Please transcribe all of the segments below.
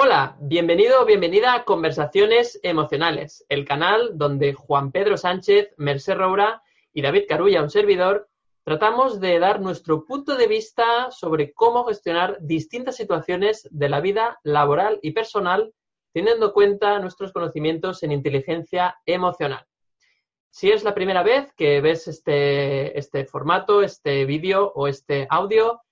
Hola, bienvenido o bienvenida a Conversaciones Emocionales, el canal donde Juan Pedro Sánchez, Merced Roura y David Carulla, un servidor, tratamos de dar nuestro punto de vista sobre cómo gestionar distintas situaciones de la vida laboral y personal, teniendo en cuenta nuestros conocimientos en inteligencia emocional. Si es la primera vez que ves este, este formato, este vídeo o este audio,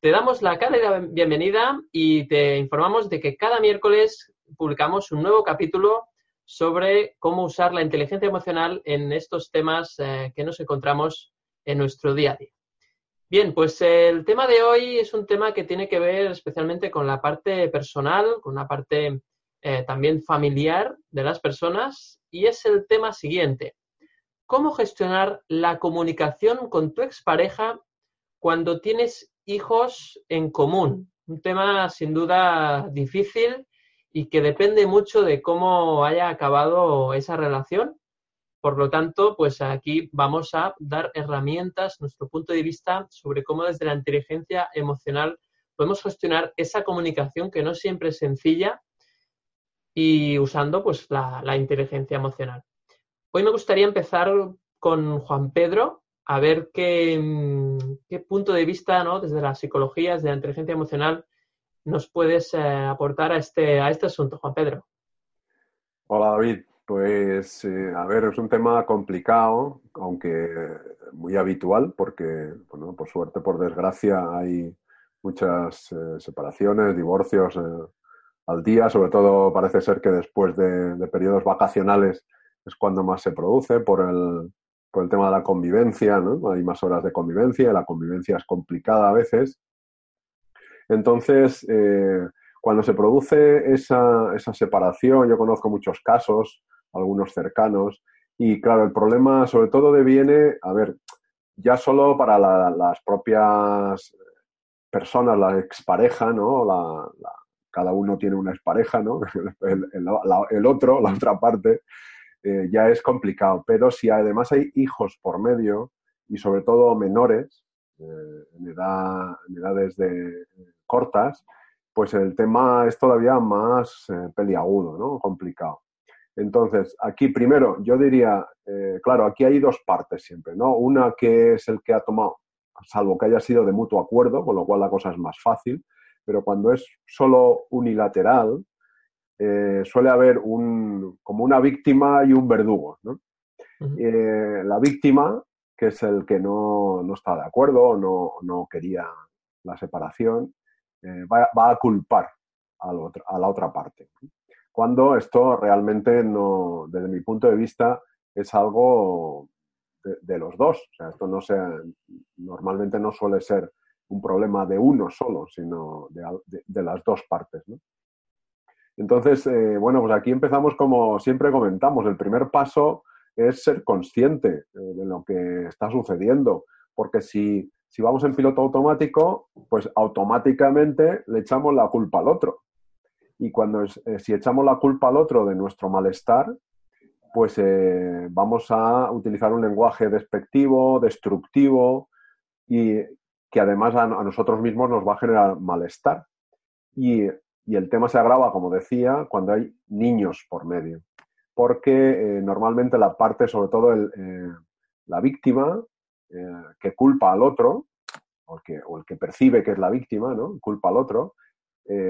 te damos la cálida bienvenida y te informamos de que cada miércoles publicamos un nuevo capítulo sobre cómo usar la inteligencia emocional en estos temas eh, que nos encontramos en nuestro día a día. Bien, pues el tema de hoy es un tema que tiene que ver especialmente con la parte personal, con la parte eh, también familiar de las personas y es el tema siguiente. ¿Cómo gestionar la comunicación con tu expareja cuando tienes hijos en común. Un tema sin duda difícil y que depende mucho de cómo haya acabado esa relación. Por lo tanto, pues aquí vamos a dar herramientas, nuestro punto de vista sobre cómo desde la inteligencia emocional podemos gestionar esa comunicación que no siempre es sencilla y usando pues la, la inteligencia emocional. Hoy me gustaría empezar con Juan Pedro, a ver qué, mm, qué punto de vista, ¿no? desde la psicología, desde la inteligencia emocional, nos puedes eh, aportar a este, a este asunto, Juan Pedro. Hola, David. Pues, eh, a ver, es un tema complicado, aunque muy habitual, porque, bueno, por suerte, por desgracia, hay muchas eh, separaciones, divorcios al día. Sobre todo, parece ser que después de, de periodos vacacionales es cuando más se produce por el, por el tema de la convivencia, ¿no? Hay más horas de convivencia, la convivencia es complicada a veces. Entonces, eh, cuando se produce esa, esa, separación, yo conozco muchos casos, algunos cercanos, y claro, el problema sobre todo deviene, a ver, ya solo para las propias personas, la expareja, ¿no? La, cada uno tiene una expareja, ¿no? El, el, otro, la otra parte, eh, ya es complicado. Pero si además hay hijos por medio y sobre todo menores, eh, en, edad, en, edades de, cortas, pues el tema es todavía más eh, peliagudo, ¿no? complicado. Entonces, aquí primero yo diría, claro, aquí hay dos partes siempre, ¿no? Una que es el que ha tomado, salvo que haya sido de mutuo acuerdo, con lo cual la cosa es más fácil, pero cuando es solo unilateral, eh, suele haber un, como una víctima y un verdugo. ¿no? Eh, la víctima, que es el que no, no está de acuerdo o no, no, quería la separación, eh, va, va, a culpar a la otra, a la otra parte. Cuando esto realmente no, desde mi punto de vista, es algo de, de los dos. O sea, esto no sea, normalmente no suele ser un problema de uno solo, sino de, de, de las dos partes. ¿no? Entonces, eh, bueno, pues aquí empezamos como siempre comentamos. El primer paso es ser consciente eh, de lo que está sucediendo, porque si, si vamos en piloto automático, pues automáticamente le echamos la culpa al otro. Y cuando eh, si echamos la culpa al otro de nuestro malestar, pues eh, vamos a utilizar un lenguaje despectivo, destructivo y que además a, a nosotros mismos nos va a generar malestar. Y y el tema se agrava, como decía, cuando hay niños por medio, porque eh, normalmente la parte, sobre todo eh, la víctima, eh, que culpa al otro, o el, que, o el, que, percibe que es la víctima, ¿no? culpa al otro,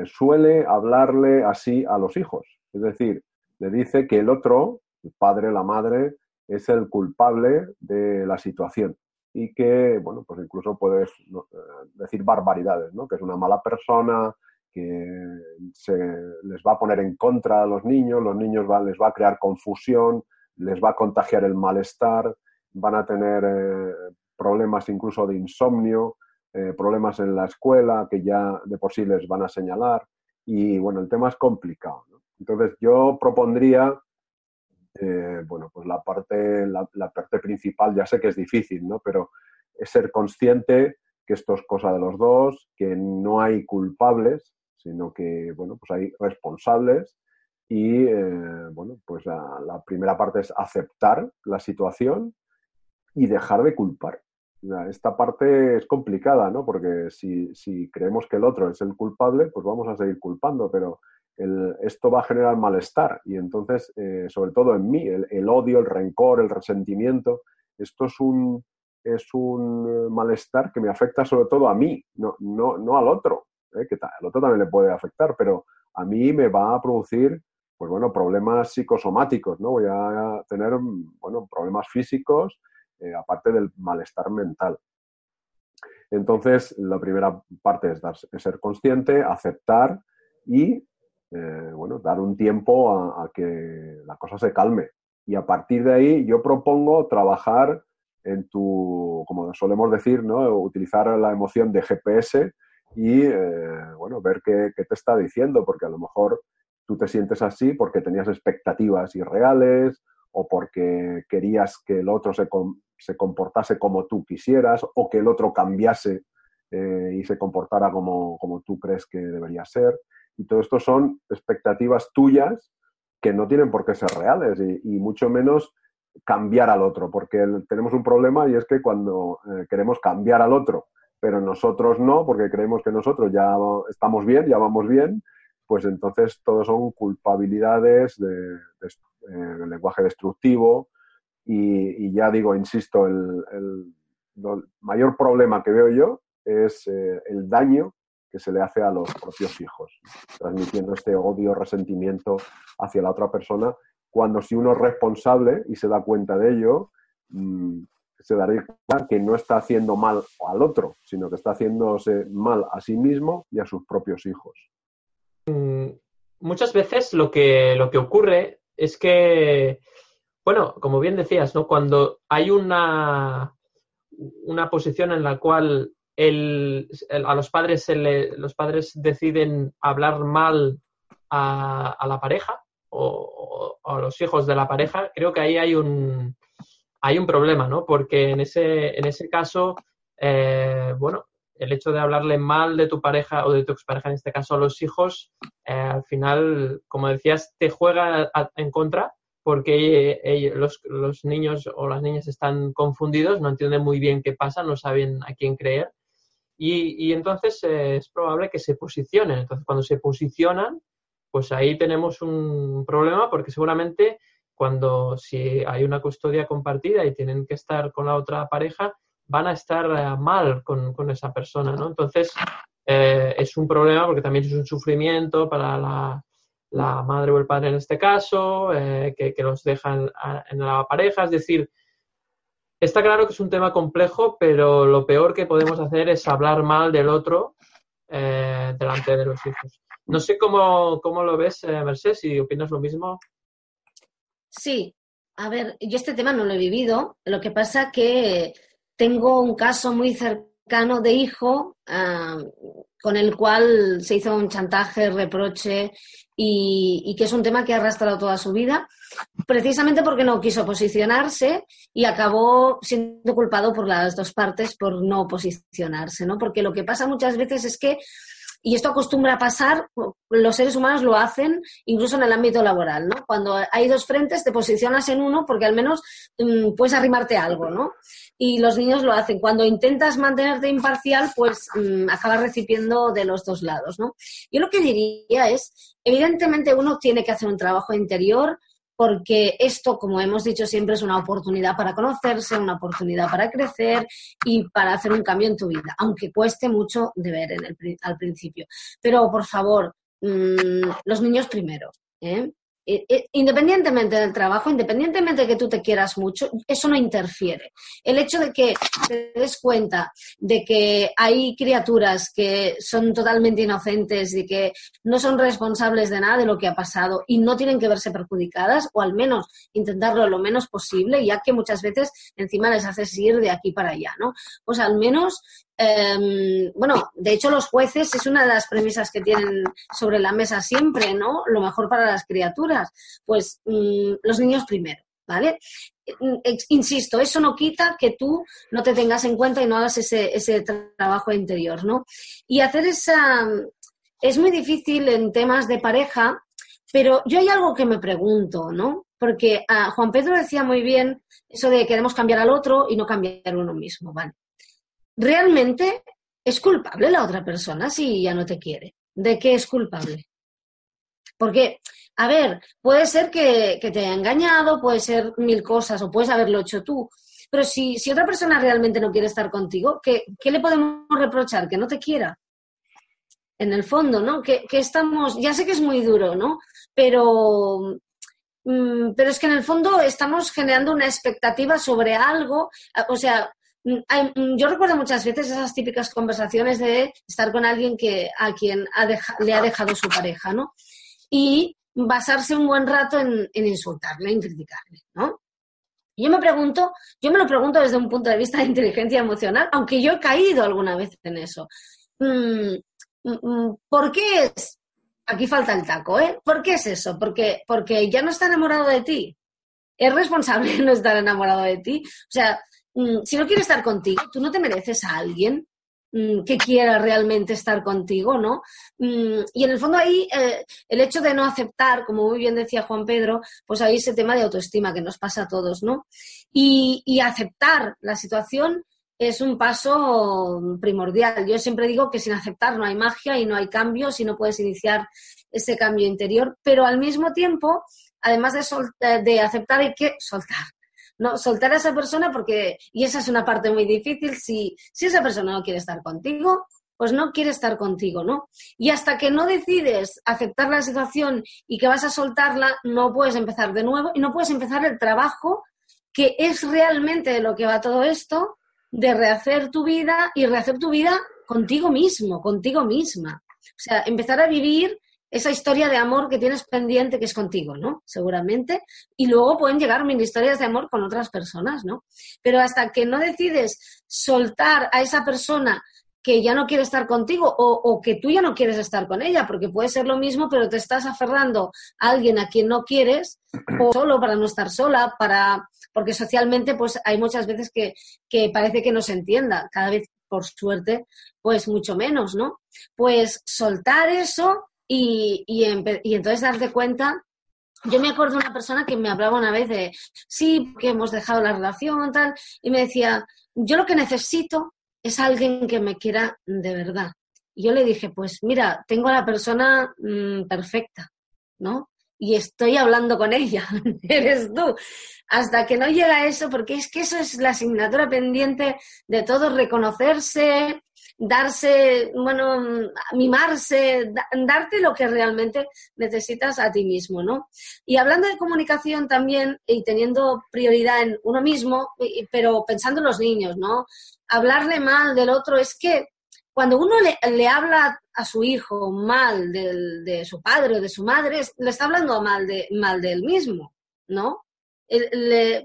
suele hablarle así a los hijos. Es decir, le dice que el otro, el padre, la madre, es el culpable de la situación y que, bueno, pues incluso puedes decir barbaridades, ¿no? Que es una mala persona, que se les va a poner en contra a los niños, los niños les va a crear confusión, les va a contagiar el malestar, van a tener eh, problemas incluso de insomnio, eh, problemas en la escuela que ya de por sí les van a señalar y bueno, el tema es complicado. Entonces yo propondría, eh, bueno, pues la parte, la, la parte principal, ya sé que es difícil, ¿no? Pero es ser consciente que esto es cosa de los dos, que no hay culpables, sino que, bueno, pues hay responsables y, eh, bueno, pues la, primera parte es aceptar la situación y dejar de culpar. Esta parte es complicada, ¿no? Porque si, si creemos que el otro es el culpable, pues vamos a seguir culpando, pero esto va a generar malestar y entonces, eh, sobre todo en mí, el, odio, el rencor, el resentimiento, esto es un, es un malestar que me afecta sobre todo a mí, no, no, no al otro, ¿eh? que al otro también le puede afectar, pero a mí me va a producir pues bueno, problemas psicosomáticos, ¿no? Voy a tener, bueno, problemas físicos, eh, aparte del malestar mental. Entonces, la primera parte es, dar, ser consciente, aceptar y, eh, bueno, dar un tiempo a, que la cosa se calme. Y a partir de ahí, yo propongo trabajar en tu, como solemos decir, ¿no? Utilizar la emoción de GPS y, eh, bueno, ver qué, qué te está diciendo, porque a lo mejor tú te sientes así porque tenías expectativas irreales o porque querías que el otro se, se comportase como tú quisieras o que el otro cambiase eh, y se comportara como, como, tú crees que debería ser. Y todo esto son expectativas tuyas que no tienen por qué ser reales y, mucho menos cambiar al otro, porque tenemos un problema y es que cuando eh, queremos cambiar al otro, pero nosotros no, porque creemos que nosotros ya estamos bien, ya vamos bien, pues entonces todos son culpabilidades de, eh, lenguaje destructivo y, ya digo, insisto, el, mayor problema que veo yo es eh, el daño que se le hace a los propios hijos, transmitiendo este odio, resentimiento hacia la otra persona, cuando si uno es responsable y se da cuenta de ello, mm, se daría cuenta que no está haciendo mal al otro, sino que está haciéndose mal a sí mismo y a sus propios hijos. Mm, muchas veces lo que, lo que ocurre es que, bueno, como bien decías, ¿no? Cuando hay una, una posición en la cual a los padres se los padres deciden hablar mal a, la pareja o, a los hijos de la pareja, creo que ahí hay un hay un problema, ¿no? Porque en ese, en ese caso, eh, bueno, el hecho de hablarle mal de tu pareja o de tu expareja, en este caso a los hijos, eh, al final, como decías, te juega en contra porque los, niños o las niñas están confundidos, no entienden muy bien qué pasa, no saben a quién creer. Y, entonces eh, es probable que se posicionen. Entonces, cuando se posicionan, pues ahí tenemos un problema porque seguramente cuando si hay una custodia compartida y tienen que estar con la otra pareja, van a estar eh, mal con, esa persona, ¿no? Entonces, eh, es un problema porque también es un sufrimiento para la, madre o el padre en este caso, eh, que, los dejan en la pareja. Es decir, está claro que es un tema complejo, pero lo peor que podemos hacer es hablar mal del otro delante de los hijos. No sé cómo, cómo lo ves, Mercedes, si opinas lo mismo. Sí, a ver, yo este tema no lo he vivido. Lo que pasa que tengo un caso muy cercano de hijo ah, con el cual se hizo un chantaje, reproche y, que es un tema que ha arrastrado toda su vida, precisamente porque no quiso posicionarse y acabó siendo culpado por las dos partes por no posicionarse, ¿no? Porque lo que pasa muchas veces es que y esto acostumbra a pasar, los seres humanos lo hacen incluso en el ámbito laboral, ¿no? Cuando hay dos frentes, te posicionas en uno porque al menos mm, puedes arrimarte algo, ¿no? Y los niños lo hacen. Cuando intentas mantenerte imparcial, pues mm, acabas recibiendo de los dos lados, ¿no? Yo lo que diría es, evidentemente uno tiene que hacer un trabajo interior, porque esto, como hemos dicho siempre, es una oportunidad para conocerse, una oportunidad para crecer y para hacer un cambio en tu vida, aunque cueste mucho de ver en el, al principio. Pero, por favor, mm, los niños primero. ¿eh? Eh, eh, independientemente del trabajo, independientemente de que tú te quieras mucho, eso no interfiere. El hecho de que te des cuenta de que hay criaturas que son totalmente inocentes y que no son responsables de nada de lo que ha pasado y no tienen que verse perjudicadas, o al menos intentarlo lo menos posible, ya que muchas veces encima les haces ir de aquí para allá, ¿no? Pues al menos Em, bueno, de hecho los jueces es una de las premisas que tienen sobre la mesa siempre, ¿no? Lo mejor para las criaturas. Pues mm, los niños primero, ¿vale? Mm, insisto, eso no quita que tú no te tengas en cuenta y no hagas ese, ese trabajo interior, ¿no? Y hacer esa... Es muy difícil en temas de pareja, pero yo hay algo que me pregunto, ¿no? Porque ah, Juan Pedro decía muy bien eso de queremos cambiar al otro y no cambiar uno mismo, ¿vale? Realmente es culpable la otra persona si ya no te quiere. ¿De qué es culpable? Porque, a ver, puede ser que, te haya engañado, puede ser mil cosas, o puedes haberlo hecho tú. Pero si, si otra persona realmente no quiere estar contigo, ¿qué, ¿qué, le podemos reprochar? Que no te quiera. En el fondo, ¿no? Que, que estamos, ya sé que es muy duro, ¿no? Pero, mm, pero es que en el fondo estamos generando una expectativa sobre algo, o sea, yo recuerdo muchas veces esas típicas conversaciones de estar con alguien que a quien le ha dejado su pareja, ¿no? y basarse un buen rato en, insultarle, en criticarle, ¿no? yo me pregunto, yo me lo pregunto desde un punto de vista de inteligencia emocional, aunque yo he caído alguna vez en eso. Mm, mm, mm, ¿Por qué es? Aquí falta el taco, ¿eh? ¿Por qué es eso? Porque, porque ya no está enamorado de ti. Es responsable no estar enamorado de ti. O sea, si no quiere estar contigo, tú no te mereces a alguien Mm, que quiera realmente estar contigo, ¿no? Mm, y en el fondo ahí eh, el hecho de no aceptar, como muy bien decía Juan Pedro, pues ahí ese tema de autoestima que nos pasa a todos, ¿no? Y, y aceptar la situación es un paso primordial. Yo siempre digo que sin aceptar no hay magia y no hay cambio si no puedes iniciar ese cambio interior, pero al mismo tiempo, además de, de aceptar, hay que soltar no soltar a esa persona porque, y esa es una parte muy difícil, si, si esa persona no quiere estar contigo, pues no quiere estar contigo, ¿no? Y hasta que no decides aceptar la situación y que vas a soltarla, no puedes empezar de nuevo y no puedes empezar el trabajo que es realmente de lo que va todo esto, de rehacer tu vida y rehacer tu vida contigo mismo, contigo misma. O sea, empezar a vivir esa historia de amor que tienes pendiente que es contigo, ¿no? Seguramente. Y luego pueden llegar mil historias de amor con otras personas, ¿no? Pero hasta que no decides soltar a esa persona que ya no quiere estar contigo o, que tú ya no quieres estar con ella, porque puede ser lo mismo, pero te estás aferrando a alguien a quien no quieres, o solo para no estar sola, para porque socialmente pues hay muchas veces que, que parece que no se entienda, cada vez por suerte, pues mucho menos, ¿no? Pues soltar eso y, y, y entonces darte cuenta yo me acuerdo de una persona que me hablaba una vez de, sí, que hemos dejado la relación, tal, y me decía, yo lo que necesito es alguien que me quiera de verdad. Y yo le dije, pues mira, tengo a la persona mm, perfecta, ¿no? Y estoy hablando con ella, eres tú. Hasta que no llega eso, porque es que eso es la asignatura pendiente de todos, reconocerse, darse, bueno, mimarse, darte lo que realmente necesitas a ti mismo, ¿no? Y hablando de comunicación también y teniendo prioridad en uno mismo, pero pensando en los niños, ¿no? Hablarle mal del otro es que cuando uno le, habla a su hijo mal de su padre o de su madre, le está hablando mal de, mal de él mismo, ¿no? Le,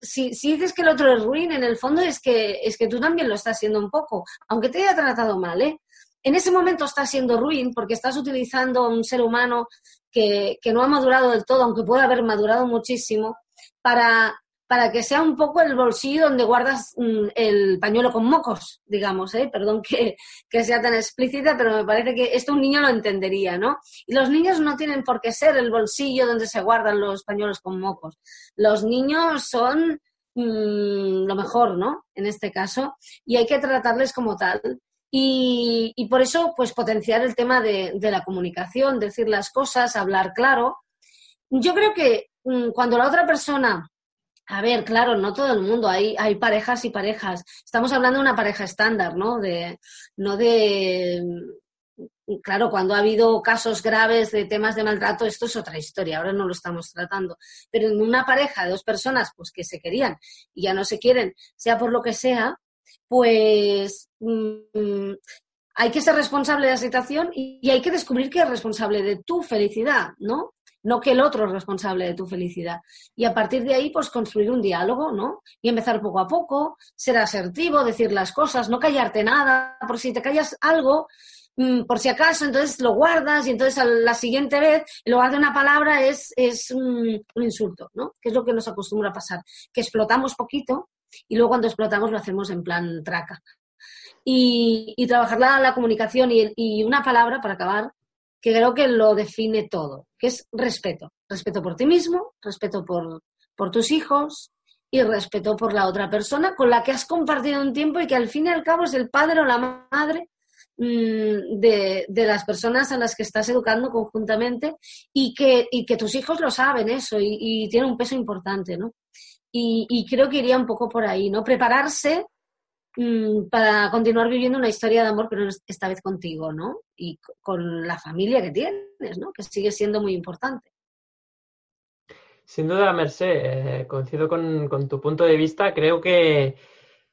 si, dices que el otro es ruin, en el fondo es que, es que tú también lo estás haciendo un poco, aunque te haya tratado mal, ¿eh? En ese momento estás siendo ruin porque estás utilizando a un ser humano que, que no ha madurado del todo, aunque puede haber madurado muchísimo, para para que sea un poco el bolsillo donde guardas mm, el pañuelo con mocos, digamos, ¿eh? perdón que, sea tan explícita, pero me parece que esto un niño lo entendería, ¿no? Y los niños no tienen por qué ser el bolsillo donde se guardan los pañuelos con mocos. Los niños son mm, lo mejor, ¿no? En este caso, y hay que tratarles como tal. Y, por eso, pues potenciar el tema de, de la comunicación, decir las cosas, hablar claro. Yo creo que mm, cuando la otra persona a ver, claro, no todo el mundo, hay, hay parejas y parejas. Estamos hablando de una pareja estándar, ¿no? De, no de. Claro, cuando ha habido casos graves de temas de maltrato, esto es otra historia, ahora no lo estamos tratando. Pero en una pareja de dos personas pues que se querían y ya no se quieren, sea por lo que sea, pues mm, hay que ser responsable de la situación y hay que descubrir que es responsable de tu felicidad, ¿no? No que el otro es responsable de tu felicidad. Y a partir de ahí, pues construir un diálogo, ¿no? Y empezar poco a poco, ser asertivo, decir las cosas, no callarte nada, por si te callas algo, mm, por si acaso, entonces lo guardas y entonces la siguiente vez, en lugar de una palabra, es, es un, insulto, ¿no? Que es lo que nos acostumbra a pasar, que explotamos poquito y luego cuando explotamos lo hacemos en plan traca. Y, trabajar la, la comunicación y una palabra para acabar que creo que lo define todo, que es respeto. Respeto por ti mismo, respeto por, por tus hijos y respeto por la otra persona con la que has compartido un tiempo y que al fin y al cabo es el padre o la madre mm, de, las personas a las que estás educando conjuntamente y que, que tus hijos lo saben eso y, y tiene un peso importante, ¿no? Y, y, creo que iría un poco por ahí, ¿no? Prepararse mm, para continuar viviendo una historia de amor, pero esta vez contigo, ¿no? Y con la familia que tienes, ¿no? Que sigue siendo muy importante. Sin duda, Merced, eh, coincido con, tu punto de vista. Creo que,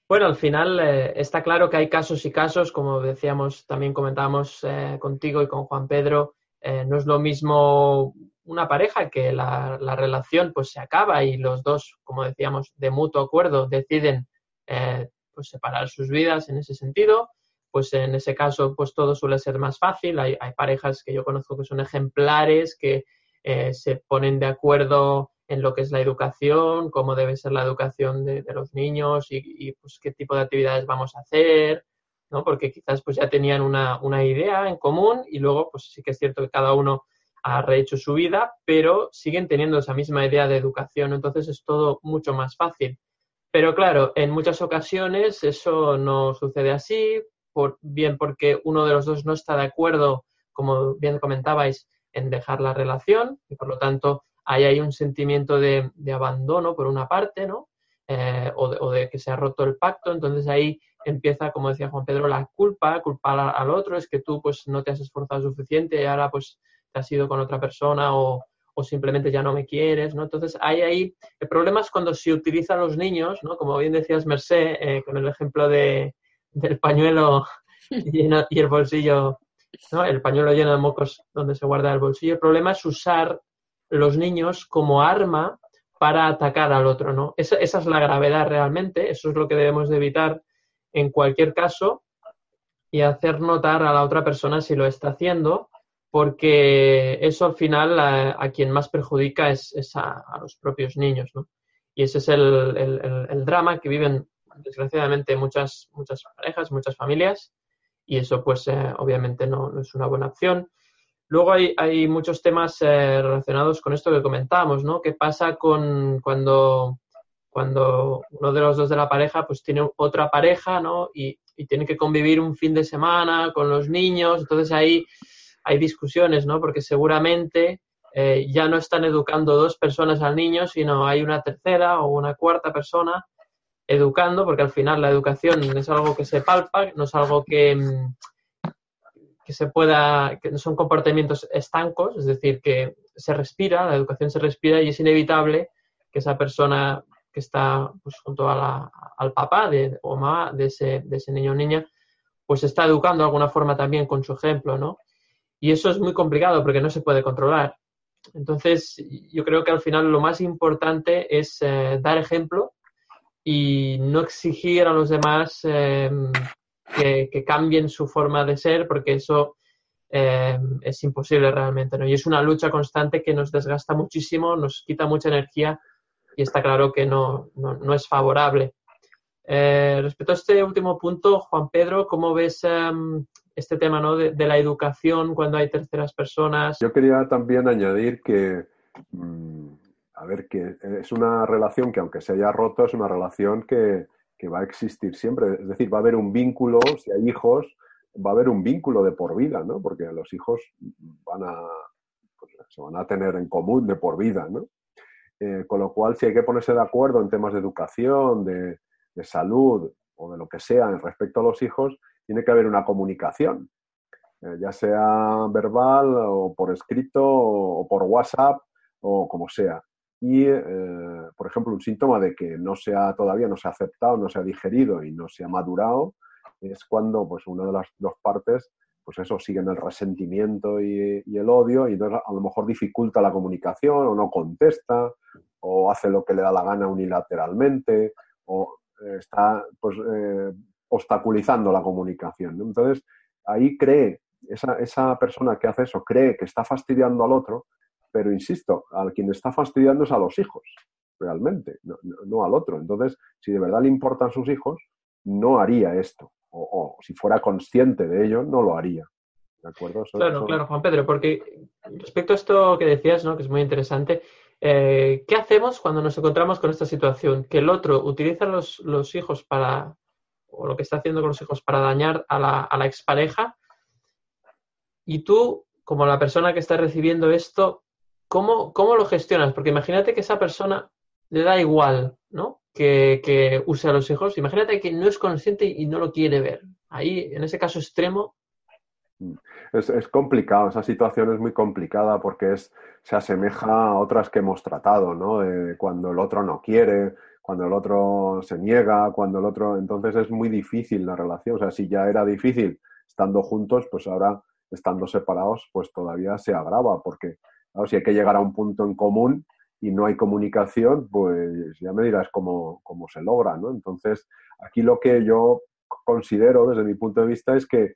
bueno, al final eh, está claro que hay casos y casos, como decíamos, también comentábamos eh, contigo y con Juan Pedro, no es lo mismo una pareja que la, relación pues se acaba y los dos, como decíamos, de mutuo acuerdo deciden pues separar sus vidas en ese sentido, pues en ese caso pues todo suele ser más fácil. Hay, parejas que yo conozco que son ejemplares, que eh, se ponen de acuerdo en lo que es la educación, cómo debe ser la educación de, los niños y, pues qué tipo de actividades vamos a hacer, ¿no? Porque quizás pues ya tenían una, una idea en común y luego pues sí que es cierto que cada uno ha rehecho su vida, pero siguen teniendo esa misma idea de educación, entonces es todo mucho más fácil. Pero claro, en muchas ocasiones eso no sucede así, por, bien porque uno de los dos no está de acuerdo, como bien comentabais, en dejar la relación y por lo tanto ahí hay un sentimiento de, abandono por una parte, ¿no? Eh, o, de, que se ha roto el pacto, entonces ahí empieza, como decía Juan Pedro, la culpa, culpar al otro, es que tú pues no te has esforzado suficiente y ahora pues te has ido con otra persona o, simplemente ya no me quieres, ¿no? Entonces hay ahí, el problema es cuando se utilizan los niños, ¿no? Como bien decías Mercé, eh, con el ejemplo de, del pañuelo y el bolsillo el pañuelo lleno de mocos donde se guarda el bolsillo. El problema es usar los niños como arma para atacar al otro, ¿no? Esa, es la gravedad realmente, eso es lo que debemos de evitar en cualquier caso y hacer notar a la otra persona si lo está haciendo, porque eso al final a, quien más perjudica es, a, los propios niños, ¿no? Y ese es el, drama que viven desgraciadamente muchas, muchas parejas, muchas familias, y eso pues eh, obviamente no, es una buena opción. Luego hay, hay muchos temas eh, relacionados con esto que comentábamos, ¿no? ¿Qué pasa con cuando, cuando uno de los dos de la pareja pues tiene otra pareja, ¿no? Y, y tiene que convivir un fin de semana con los niños, entonces ahí hay discusiones, ¿no? Porque seguramente eh, ya no están educando dos personas al niño, sino hay una tercera o una cuarta persona educando, porque al final la educación es algo que se palpa, no es algo que, mm, que se pueda, que son comportamientos estancos, es decir, que se respira, la educación se respira y es inevitable que esa persona que está pues, junto a al papá de, o mamá de ese, de ese niño o niña, pues está educando de alguna forma también con su ejemplo, ¿no? Y eso es muy complicado porque no se puede controlar. Entonces, yo creo que al final lo más importante es eh, dar ejemplo y no exigir a los demás em, que, cambien su forma de ser, porque eso em, es imposible realmente, ¿no? Y es una lucha constante que nos desgasta muchísimo, nos quita mucha energía y está claro que no, no, es favorable. Eh, respecto a este último punto, Juan Pedro, ¿cómo ves em, este tema ¿no? de, la educación cuando hay terceras personas? Yo quería también añadir que mm, a ver, que es una relación que aunque se haya roto, es una relación que, va a existir siempre. Es decir, va a haber un vínculo, si hay hijos, va a haber un vínculo de por vida, ¿no? Porque los hijos van a, pues, se van a tener en común de por vida, ¿no? Eh, con lo cual, si hay que ponerse de acuerdo en temas de educación, de, salud o de lo que sea respecto a los hijos, tiene que haber una comunicación, eh, ya sea verbal o por escrito o por WhatsApp o como sea. Y, eh, por ejemplo, un síntoma de que no se ha, todavía no se ha aceptado, no se ha digerido y no se ha madurado es cuando pues, una de las dos partes, pues eso, siguen el resentimiento y, el odio y entonces a lo mejor dificulta la comunicación o no contesta o hace lo que le da la gana unilateralmente o eh, está pues, eh, obstaculizando la comunicación. Entonces, ahí cree, esa, esa persona que hace eso cree que está fastidiando al otro pero insisto, al quien está fastidiando es a los hijos, realmente, no, al otro. Entonces, si de verdad le importan sus hijos, no haría esto. O, si fuera consciente de ello, no lo haría. ¿De acuerdo? claro, claro, Juan Pedro, porque respecto a esto que decías, ¿no? que es muy interesante, eh, ¿qué hacemos cuando nos encontramos con esta situación? Que el otro utiliza los, los hijos para, o lo que está haciendo con los hijos para dañar a la, a la expareja. Y tú, como la persona que está recibiendo esto, ¿cómo, ¿cómo lo gestionas? Porque imagínate que esa persona le da igual, ¿no? Que, que use a los hijos. Imagínate que no es consciente y no lo quiere ver. Ahí, en ese caso extremo, es, es, complicado, esa situación es muy complicada porque es, se asemeja a otras que hemos tratado, ¿no? Cuando el otro no quiere, cuando el otro se niega, cuando el otro... Entonces es muy difícil la relación. O sea, si ya era difícil estando juntos, pues ahora estando separados, pues todavía se agrava porque, claro, si hay que llegar a un punto en común y no hay comunicación, pues ya me dirás cómo, cómo se logra, ¿no? Entonces, aquí lo que yo considero desde mi punto de vista es que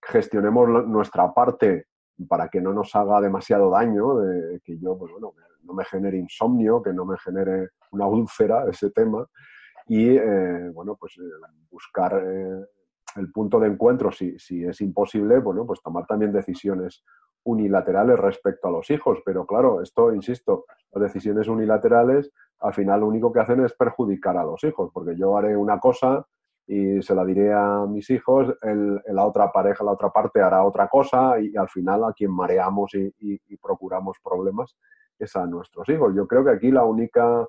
gestionemos nuestra parte para que no nos haga demasiado daño, de que yo, pues bueno, no me genere insomnio, que no me genere una úlcera ese tema y, eh, bueno, pues eh, buscar eh, el punto de encuentro, si, es imposible, bueno, pues tomar también decisiones unilaterales respecto a los hijos. Pero claro, esto, insisto, las decisiones unilaterales al final lo único que hacen es perjudicar a los hijos, porque yo haré una cosa y se la diré a mis hijos, el, la otra pareja, la otra parte hará otra cosa y, al final a quien mareamos y, procuramos problemas es a nuestros hijos. Yo creo que aquí la única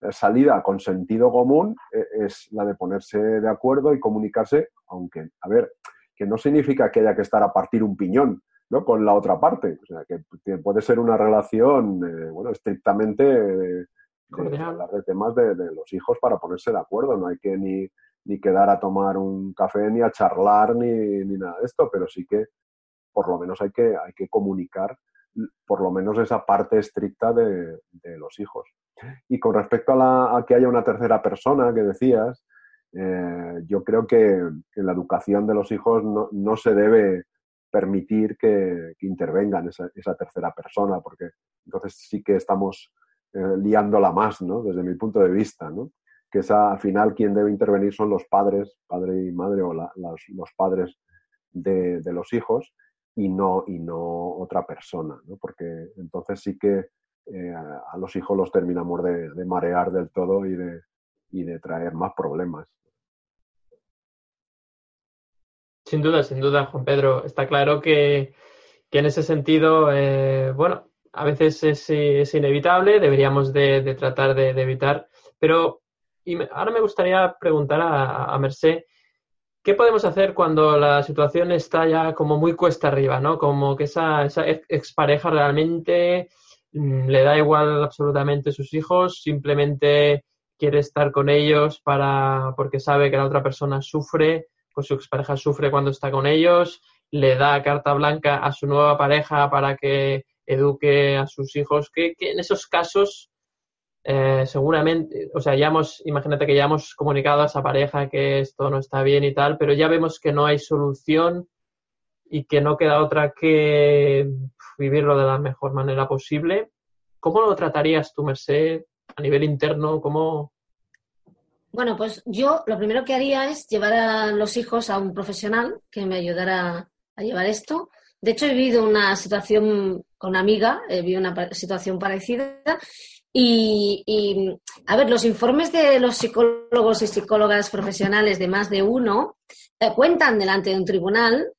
eh, salida con sentido común eh, es la de ponerse de acuerdo y comunicarse, aunque, a ver, que no significa que haya que estar a partir un piñón, ¿no? Con la otra parte. O sea, que puede ser una relación, eh, bueno, estrictamente de, hablar de temas de, de, los hijos para ponerse de acuerdo. No hay que ni ni quedar a tomar un café, ni a charlar, ni, ni nada de esto, pero sí que por lo menos hay que, hay que comunicar por lo menos esa parte estricta de, los hijos. Y con respecto a, la, que haya una tercera persona que decías, eh, yo creo que en la educación de los hijos no, no se debe permitir que, que intervengan esa, esa, tercera persona, porque entonces sí que estamos eh, liándola más, ¿no? Desde mi punto de vista, ¿no? que es al final quien debe intervenir son los padres, padre y madre o la, las, los padres de, de, los hijos y no, y no otra persona, ¿no? porque entonces sí que eh, a los hijos los terminamos de, de, marear del todo y de, y de traer más problemas. Sin duda, sin duda, Juan Pedro. Está claro que, que en ese sentido, eh, bueno, a veces es, es inevitable, deberíamos de, de tratar de, evitar, pero y me, ahora me gustaría preguntar a, a Merced, ¿qué podemos hacer cuando la situación está ya como muy cuesta arriba, ¿no? Como que esa, esa expareja realmente mmm, le da igual absolutamente sus hijos, simplemente quiere estar con ellos para porque sabe que la otra persona sufre, pues su expareja sufre cuando está con ellos, le da carta blanca a su nueva pareja para que eduque a sus hijos, que, que en esos casos eh, seguramente, o sea, ya hemos, imagínate que ya hemos comunicado a esa pareja que esto no está bien y tal, pero ya vemos que no hay solución y que no queda otra que vivirlo de la mejor manera posible. ¿Cómo lo tratarías tú, Merced, a nivel interno? ¿Cómo...? Bueno, pues yo lo primero que haría es llevar a los hijos a un profesional que me ayudara a llevar esto. De hecho, he vivido una situación con una amiga, he vivido una situación parecida y, y, a ver, los informes de los psicólogos y psicólogas profesionales de más de uno eh, cuentan delante de un tribunal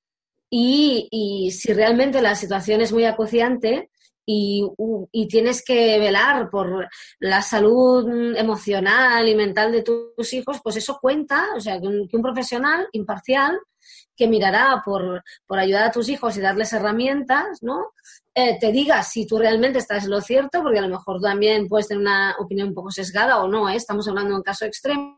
y, si realmente la situación es muy acuciante y, y, tienes que velar por la salud emocional y mental de tus hijos, pues eso cuenta, o sea, que un, que un profesional imparcial que mirará por, por, ayudar a tus hijos y darles herramientas, ¿no? Eh, te diga si tú realmente estás en lo cierto, porque a lo mejor también puedes tener una opinión un poco sesgada o no, ¿eh? estamos hablando de un caso extremo,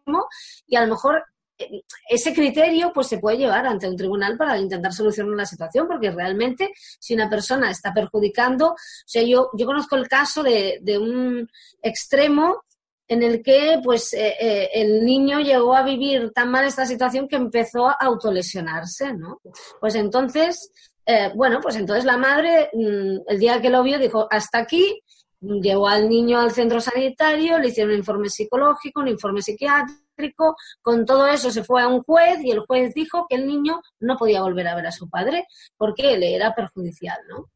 y a lo mejor eh, ese criterio pues se puede llevar ante un tribunal para intentar solucionar la situación, porque realmente si una persona está perjudicando, o sea, yo, yo conozco el caso de, un extremo en el que pues eh, el niño llegó a vivir tan mal esta situación que empezó a autolesionarse, ¿no? Pues entonces, eh, bueno, pues entonces la madre, mmm, el día que lo vio, dijo, hasta aquí, llevó al niño al centro sanitario, le hicieron un informe psicológico, un informe psiquiátrico, con todo eso se fue a un juez y el juez dijo que el niño no podía volver a ver a su padre porque le era perjudicial, ¿no?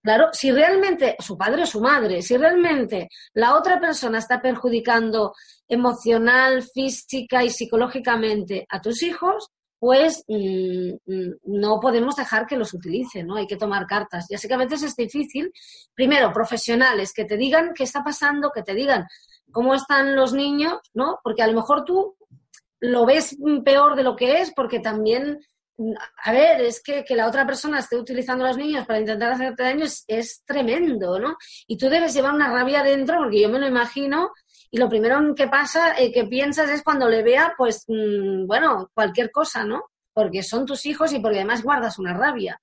Claro, si realmente su padre o su madre, si realmente la otra persona está perjudicando emocional, física y psicológicamente a tus hijos, pues mm, mm, no podemos dejar que los utilicen, ¿no? Hay que tomar cartas. Ya sé que a veces es difícil. Primero, profesionales que te digan qué está pasando, que te digan cómo están los niños, ¿no? Porque a lo mejor tú lo ves peor de lo que es porque también a ver, es que, que la otra persona esté utilizando a los niños para intentar hacerte daño es, tremendo, ¿no? Y tú debes llevar una rabia dentro, porque yo me lo imagino, y lo primero que pasa, eh, que piensas es cuando le vea, pues, mm, bueno, cualquier cosa, ¿no? Porque son tus hijos y porque además guardas una rabia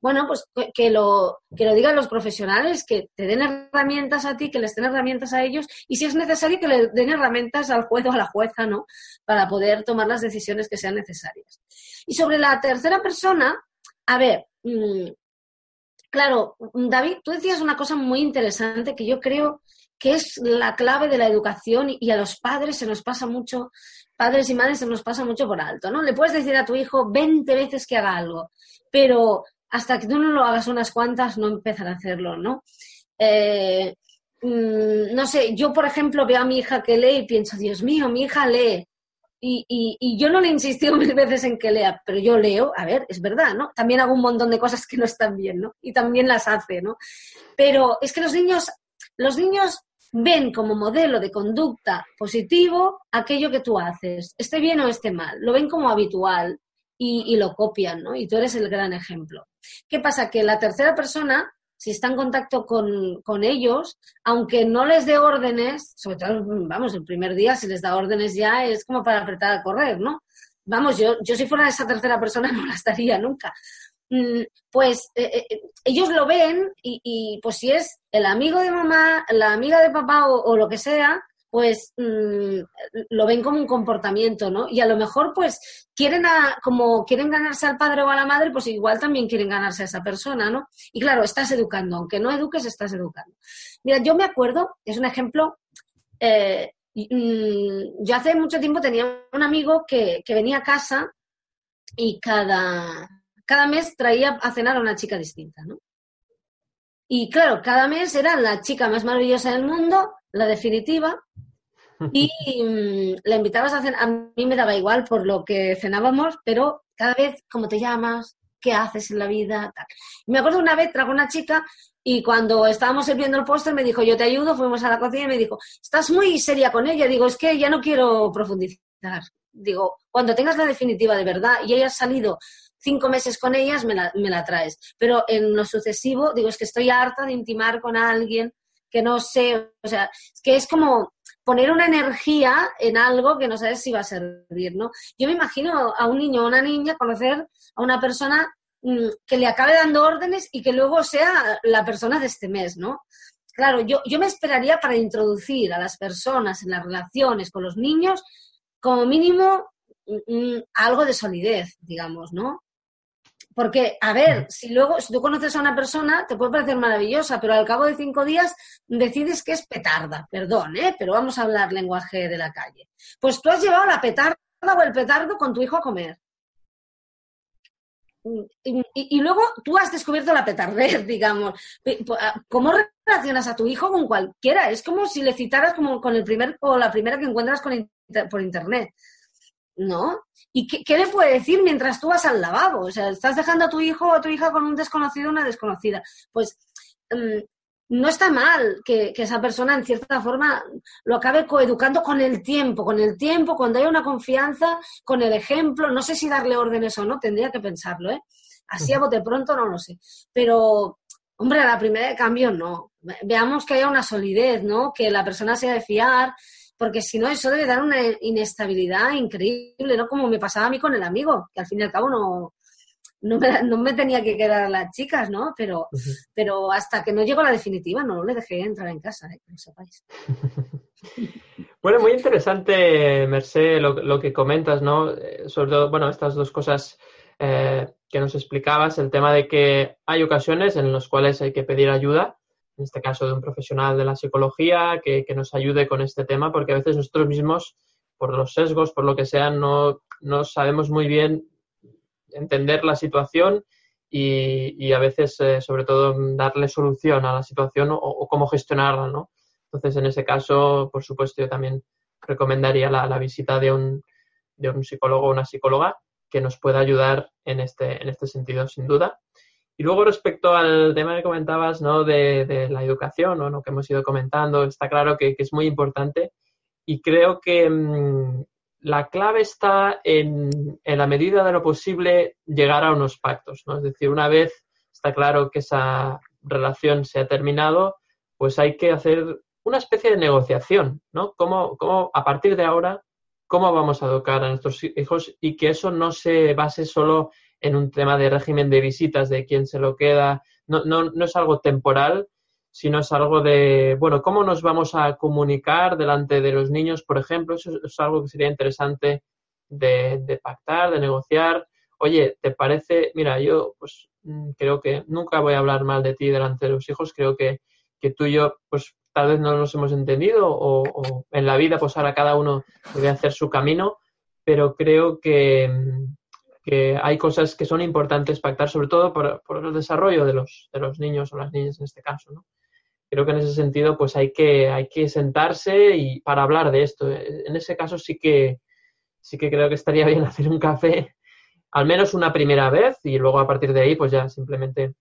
bueno, pues que lo, que lo digan los profesionales, que te den herramientas a ti, que les den herramientas a ellos y si es necesario que le den herramientas al juez o a la jueza, ¿no? Para poder tomar las decisiones que sean necesarias. Y sobre la tercera persona, a ver, mm, claro, David, tú decías una cosa muy interesante que yo creo que es la clave de la educación y a los padres se nos pasa mucho, padres y madres se nos pasa mucho por alto, ¿no? Le puedes decir a tu hijo 20 veces que haga algo, pero hasta que tú no lo hagas unas cuantas, no empezar a hacerlo, ¿no? Eh, mm, no sé, yo, por ejemplo, veo a mi hija que lee y pienso, Dios mío, mi hija lee. Y, y, yo no le he insistido mil veces en que lea, pero yo leo, a ver, es verdad, ¿no? También hago un montón de cosas que no están bien, ¿no? Y también las hace, ¿no? Pero es que los niños, los niños ven como modelo de conducta positivo aquello que tú haces, esté bien o esté mal, lo ven como habitual y, lo copian, ¿no? Y tú eres el gran ejemplo. ¿Qué pasa? Que la tercera persona, si está en contacto con, ellos, aunque no les dé órdenes, sobre todo, vamos, el primer día si les da órdenes ya es como para apretar a correr, ¿no? Vamos, yo, yo si fuera esa tercera persona no la estaría nunca. Mm, pues eh, eh, ellos lo ven y, pues si es el amigo de mamá, la amiga de papá o lo que sea, pues mm, lo ven como un comportamiento, ¿no? Y a lo mejor, pues, quieren como quieren ganarse al padre o a la madre, pues igual también quieren ganarse a esa persona, ¿no? Y claro, estás educando, aunque no eduques, estás educando. Mira, yo me acuerdo, es un ejemplo, eh, mm, yo hace mucho tiempo tenía un amigo que, que venía a casa y cada, cada mes traía a cenar a una chica distinta, ¿no? Y claro, cada mes era la chica más maravillosa del mundo, la definitiva, y mm, la invitabas a cenar. A mí me daba igual por lo que cenábamos, pero cada vez, ¿cómo te llamas? ¿Qué haces en la vida? me acuerdo una vez trajo una chica y cuando estábamos sirviendo el postre me dijo, yo te ayudo, fuimos a la cocina y me dijo, estás muy seria con ella. Digo, es que ya no quiero profundizar. Digo, cuando tengas la definitiva de verdad y hayas salido cinco meses con ellas, me la, me la traes. Pero en lo sucesivo, digo, es que estoy harta de intimar con alguien que no sé, o sea, que es como poner una energía en algo que no sabes si va a servir, ¿no? Yo me imagino a un niño o una niña conocer a una persona mm, que le acabe dando órdenes y que luego sea la persona de este mes, ¿no? Claro, yo, yo me esperaría para introducir a las personas en las relaciones con los niños como mínimo mm, mm, algo de solidez, digamos, ¿no? Porque, a ver, si luego, si tú conoces a una persona, te puede parecer maravillosa, pero al cabo de cinco días decides que es petarda, perdón, ¿eh? Pero vamos a hablar lenguaje de la calle. Pues tú has llevado la petarda o el petardo con tu hijo a comer. Y, luego tú has descubierto la petardez, digamos. Ah, ¿Cómo relacionas a tu hijo con cualquiera? Es como si le citaras como con el primer o la primera que encuentras por internet. ¿No? ¿Y qué, le puede decir mientras tú vas al lavabo? O sea, estás dejando a tu hijo o a tu hija con un desconocido o una desconocida. Pues mm, no está mal que, esa persona, en cierta forma, lo acabe coeducando con el tiempo, con el tiempo, cuando haya una confianza, con el ejemplo. No sé si darle órdenes o no, tendría que pensarlo, ¿eh? Así a bote pronto no lo sé. Pero, hombre, a la primera de cambio no. Veamos que haya una solidez, ¿no? Que la persona sea de fiar, porque si no, eso debe dar una inestabilidad increíble, ¿no? Como me pasaba a mí con el amigo, que al fin y al cabo no, no, me, tenía que quedar las chicas, ¿no? Pero, pero hasta que no llegó la definitiva no le dejé entrar en casa, ¿eh? que lo sepáis. bueno, muy interesante, Mercé, lo, que comentas, ¿no? Eh, sobre todo, bueno, estas dos cosas eh, que nos explicabas, el tema de que hay ocasiones en las cuales hay que pedir ayuda en este caso de un profesional de la psicología, que, nos ayude con este tema, porque a veces nosotros mismos, por los sesgos, por lo que sea, no, no sabemos muy bien entender la situación y, a veces, eh, sobre todo, darle solución a la situación o, cómo gestionarla, ¿no? Entonces, en ese caso, por supuesto, yo también recomendaría la, visita de un, de un psicólogo o una psicóloga que nos pueda ayudar en este, en este sentido, sin duda. Y luego respecto al tema que comentabas, ¿no? De, la educación, ¿no? Que hemos ido comentando, está claro que, es muy importante y creo que mm, la clave está en, en, la medida de lo posible, llegar a unos pactos, ¿no? Es decir, una vez está claro que esa relación se ha terminado, pues hay que hacer una especie de negociación, ¿no? Cómo, cómo a partir de ahora, cómo vamos a educar a nuestros hijos y que eso no se base solo en un tema de régimen de visitas, de quién se lo queda. No, no, no es algo temporal, sino es algo de, bueno, ¿cómo nos vamos a comunicar delante de los niños, por ejemplo? Eso es algo que sería interesante de, pactar, de negociar. Oye, ¿te parece? Mira, yo pues mm, creo que nunca voy a hablar mal de ti delante de los hijos. Creo que, que tú y yo, pues tal vez no nos hemos entendido o, o en la vida, pues ahora cada uno debe hacer su camino, pero creo que, mm, que hay cosas que son importantes pactar, sobre todo por, el desarrollo de los, de los niños o las niñas en este caso. ¿no? Creo que en ese sentido pues hay que, hay que sentarse y para hablar de esto. En ese caso sí que, sí que creo que estaría bien hacer un café al menos una primera vez y luego a partir de ahí pues ya simplemente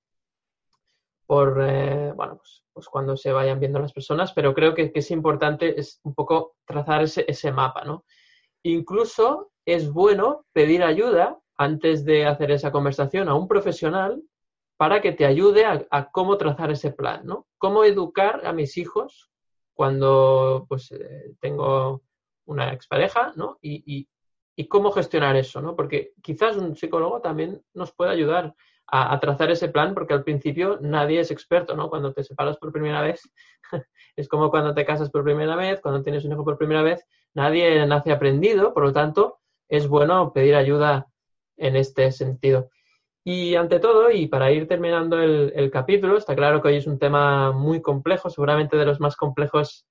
por, eh, bueno, pues, pues, cuando se vayan viendo las personas, pero creo que, que es importante es un poco trazar ese, ese mapa, ¿no? Incluso es bueno pedir ayuda antes de hacer esa conversación a un profesional para que te ayude a, cómo trazar ese plan, ¿no? Cómo educar a mis hijos cuando pues eh, tengo una expareja, ¿no? Y, cómo gestionar eso, ¿no? Porque quizás un psicólogo también nos puede ayudar a, a, trazar ese plan, porque al principio nadie es experto, ¿no? Cuando te separas por primera vez, es como cuando te casas por primera vez, cuando tienes un hijo por primera vez, nadie nace aprendido, por lo tanto, es bueno pedir ayuda en este sentido. Y ante todo, y para ir terminando el, capítulo, está claro que hoy es un tema muy complejo, seguramente de los más complejos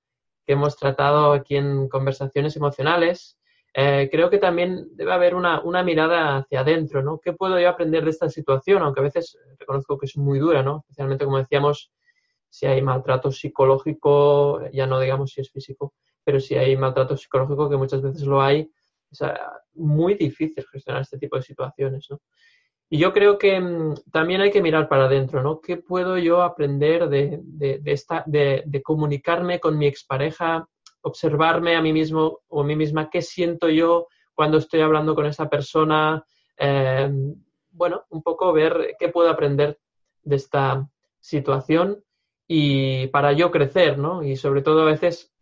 que hemos tratado aquí en conversaciones emocionales. Eh, creo que también debe haber una, mirada hacia adentro, ¿no? ¿Qué puedo yo aprender de esta situación? Aunque a veces reconozco que es muy dura, ¿no? Especialmente, como decíamos, si hay maltrato psicológico, ya no digamos si es físico, pero si hay maltrato psicológico, que muchas veces lo hay, es muy difícil gestionar este tipo de situaciones, ¿no? Y yo creo que mm, también hay que mirar para adentro, ¿no? ¿Qué puedo yo aprender de, esta, de, comunicarme con mi expareja, observarme a mí mismo o a mí misma, qué siento yo cuando estoy hablando con esa persona? Eh, bueno, un poco ver qué puedo aprender de esta situación y para yo crecer, ¿no? Y sobre todo a veces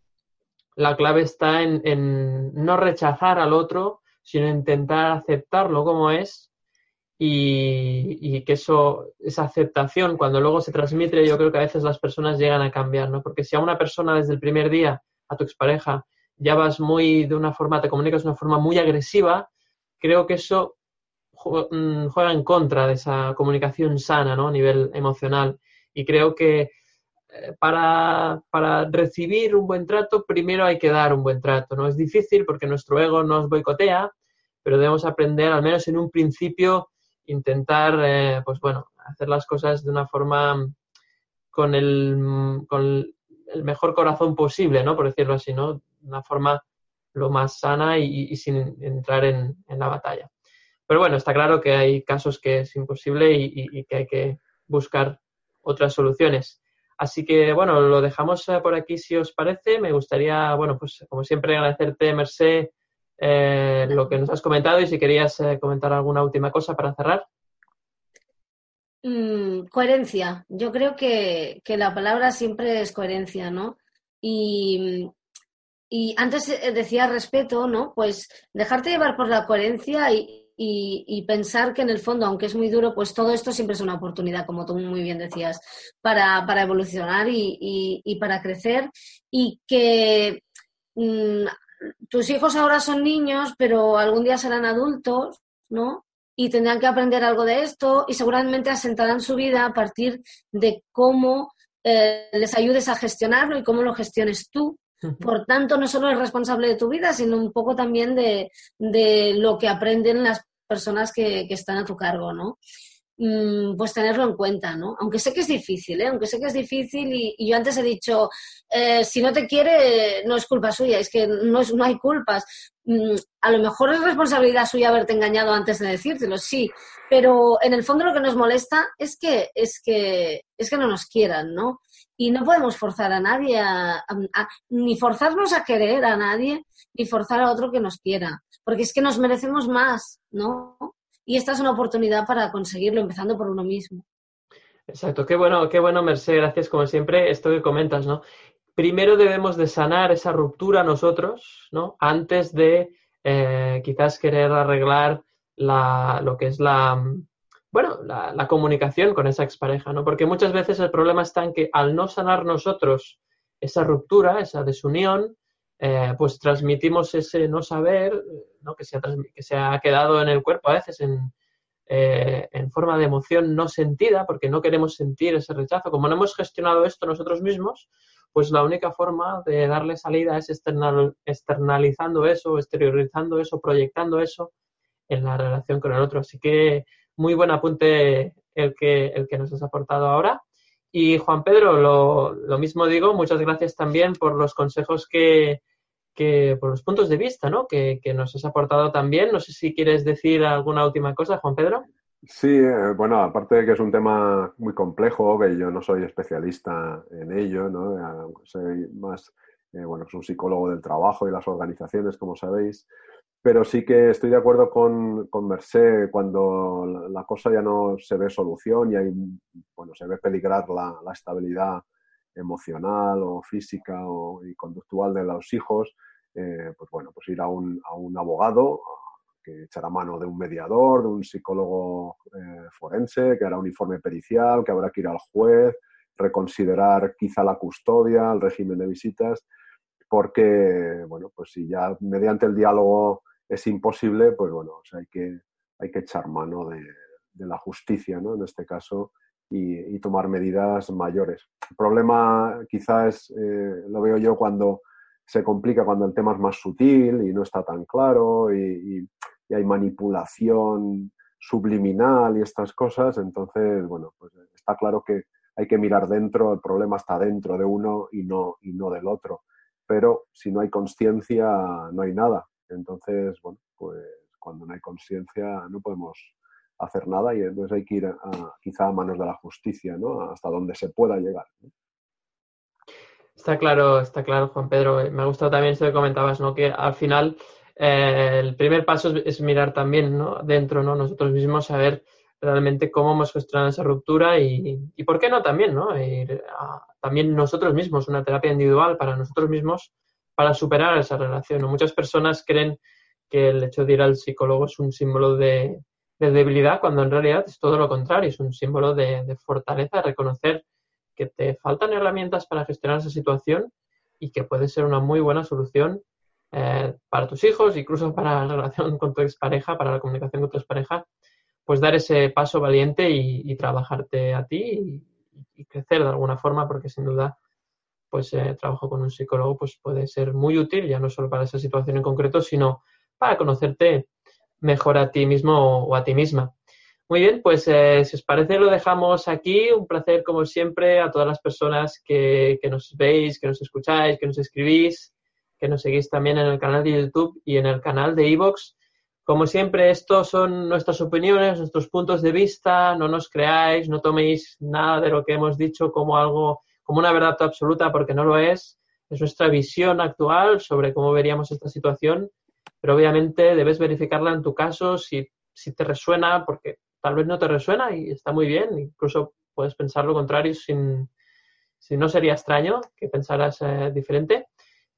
la clave está en, no rechazar al otro, sino intentar aceptarlo como es y, que eso, esa aceptación, cuando luego se transmite, yo creo que a veces las personas llegan a cambiar, ¿no? Porque si a una persona desde el primer día, a tu expareja, ya vas muy de una forma, te comunicas de una forma muy agresiva, creo que eso mm, juega en contra de esa comunicación sana, ¿no? A nivel emocional. Y creo que para, para, recibir un buen trato, primero hay que dar un buen trato. No es difícil porque nuestro ego nos boicotea, pero debemos aprender, al menos en un principio, intentar, eh, pues bueno, hacer las cosas de una forma con el, con el mejor corazón posible, ¿no? Por decirlo así, ¿no? Una forma lo más sana y, sin entrar en, en, la batalla. Pero bueno, está claro que hay casos que es imposible y que hay que buscar otras soluciones. Así que, bueno, lo dejamos eh, por aquí si os parece. Me gustaría, bueno, pues como siempre agradecerte, Mercé, eh, lo que nos has comentado y si querías eh, comentar alguna última cosa para cerrar. Mm, coherencia. Yo creo que, la palabra siempre es coherencia, ¿no? Y, y antes decía respeto, ¿no? Pues dejarte llevar por la coherencia y, y, pensar que en el fondo, aunque es muy duro, pues todo esto siempre es una oportunidad, como tú muy bien decías, para, para evolucionar y, y, para crecer y que mm, tus hijos ahora son niños, pero algún día serán adultos, ¿no? Y tendrán que aprender algo de esto y seguramente asentarán su vida a partir de cómo eh, les ayudes a gestionarlo y cómo lo gestiones tú por tanto, no solo es responsable de tu vida, sino un poco también de, lo que aprenden las personas que, están a tu cargo, ¿no? mm, pues tenerlo en cuenta, ¿no? Aunque sé que es difícil, ¿eh? Aunque sé que es difícil y, yo antes he dicho, eh, si no te quiere, no es culpa suya, es que no, es, no hay culpas. Mm, a lo mejor es responsabilidad suya haberte engañado antes de decírtelo, sí, pero en el fondo lo que nos molesta es que, es que, es que no nos quieran, ¿no? Y no podemos forzar a nadie, ni forzarnos a querer a nadie, ni forzar a otro que nos quiera, porque es que nos merecemos más, ¿no? Y esta es una oportunidad para conseguirlo, empezando por uno mismo. Exacto, qué bueno, qué bueno, Merced, gracias como siempre, esto que comentas, ¿no? Primero debemos de sanar esa ruptura nosotros, ¿no? Antes de eh, quizás querer arreglar la, lo que es la, bueno, la, comunicación con esa expareja, ¿no? Porque muchas veces el problema está en que al no sanar nosotros esa ruptura, esa desunión, eh, pues transmitimos ese no saber, ¿no? Que, se ha que se ha quedado en el cuerpo a veces en, eh, en forma de emoción no sentida, porque no queremos sentir ese rechazo. Como no hemos gestionado esto nosotros mismos, pues la única forma de darle salida es externalizando eso, exteriorizando eso, proyectando eso en la relación con el otro. Así que muy buen apunte el que, el que nos has aportado ahora. Y Juan Pedro, lo, lo mismo digo, muchas gracias también por los consejos que, que por los puntos de vista ¿no? que, que, nos has aportado también. No sé si quieres decir alguna última cosa, Juan Pedro. Sí, eh, bueno, aparte de que es un tema muy complejo, que yo no soy especialista en ello, ¿no? soy más, eh, bueno, soy un psicólogo del trabajo y las organizaciones, como sabéis, pero sí que estoy de acuerdo con, con Mercé cuando la cosa ya no se ve solución y hay, bueno, se ve peligrar la, la estabilidad emocional o física o, y conductual de los hijos, eh, pues bueno, pues ir a un, a un, abogado que echará mano de un mediador, de un psicólogo eh, forense, que hará un informe pericial, que habrá que ir al juez, reconsiderar quizá la custodia, el régimen de visitas, porque, bueno, pues si ya mediante el diálogo es imposible, pues bueno, hay, que, hay que echar mano de, la justicia, ¿no? En este caso, y, tomar medidas mayores. El problema quizás eh, lo veo yo cuando se complica, cuando el tema es más sutil y no está tan claro y, hay manipulación subliminal y estas cosas, entonces, bueno, pues está claro que hay que mirar dentro, el problema está dentro de uno y no, y no del otro. Pero si no hay conciencia, no hay nada. Entonces, bueno, pues cuando no hay conciencia no podemos hacer nada y entonces hay que ir a, quizá a manos de la justicia, ¿no? Hasta donde se pueda llegar. Está claro, está claro, Juan Pedro. Me ha gustado también esto que comentabas, ¿no? Que al final eh, el primer paso es, mirar también, ¿no? Dentro, ¿no? Nosotros mismos saber realmente cómo hemos gestionado esa ruptura y, y por qué no también, ¿no? Ir también nosotros mismos, una terapia individual para nosotros mismos para superar esa relación. Muchas personas creen que el hecho de ir al psicólogo es un símbolo de, debilidad, cuando en realidad es todo lo contrario, es un símbolo de, fortaleza, reconocer que te faltan herramientas para gestionar esa situación y que puede ser una muy buena solución eh, para tus hijos, incluso para la relación con tu expareja, para la comunicación con tu expareja, pues dar ese paso valiente y, trabajarte a ti y, crecer de alguna forma, porque sin duda pues eh, trabajo con un psicólogo pues puede ser muy útil, ya no solo para esa situación en concreto, sino para conocerte mejor a ti mismo o a ti misma. Muy bien, pues eh, si os parece lo dejamos aquí. Un placer como siempre a todas las personas que, que nos veis, que nos escucháis, que nos escribís, que nos seguís también en el canal de YouTube y en el canal de Evox. Como siempre, estos son nuestras opiniones, nuestros puntos de vista. No nos creáis, no toméis nada de lo que hemos dicho como algo como una verdad absoluta porque no lo es, es nuestra visión actual sobre cómo veríamos esta situación, pero obviamente debes verificarla en tu caso si, si te resuena, porque tal vez no te resuena y está muy bien, incluso puedes pensar lo contrario sin, si no sería extraño que pensaras eh, diferente,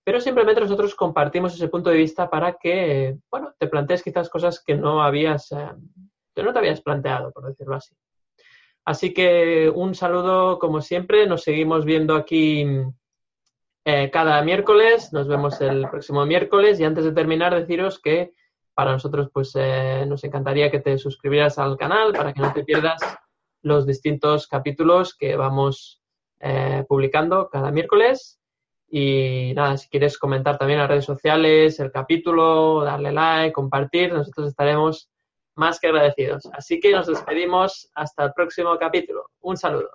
pero simplemente nosotros compartimos ese punto de vista para que, bueno, te plantees quizás cosas que no habías, eh, que no te habías planteado, por decirlo así. Así que un saludo como siempre, nos seguimos viendo aquí eh, cada miércoles, nos vemos el próximo miércoles. Y antes de terminar deciros que para nosotros pues eh, nos encantaría que te suscribieras al canal para que no te pierdas los distintos capítulos que vamos eh, publicando cada miércoles. Y nada, si quieres comentar también las redes sociales el capítulo, darle like, compartir, nosotros estaremos más que agradecidos. Así que nos despedimos hasta el próximo capítulo. Un saludo.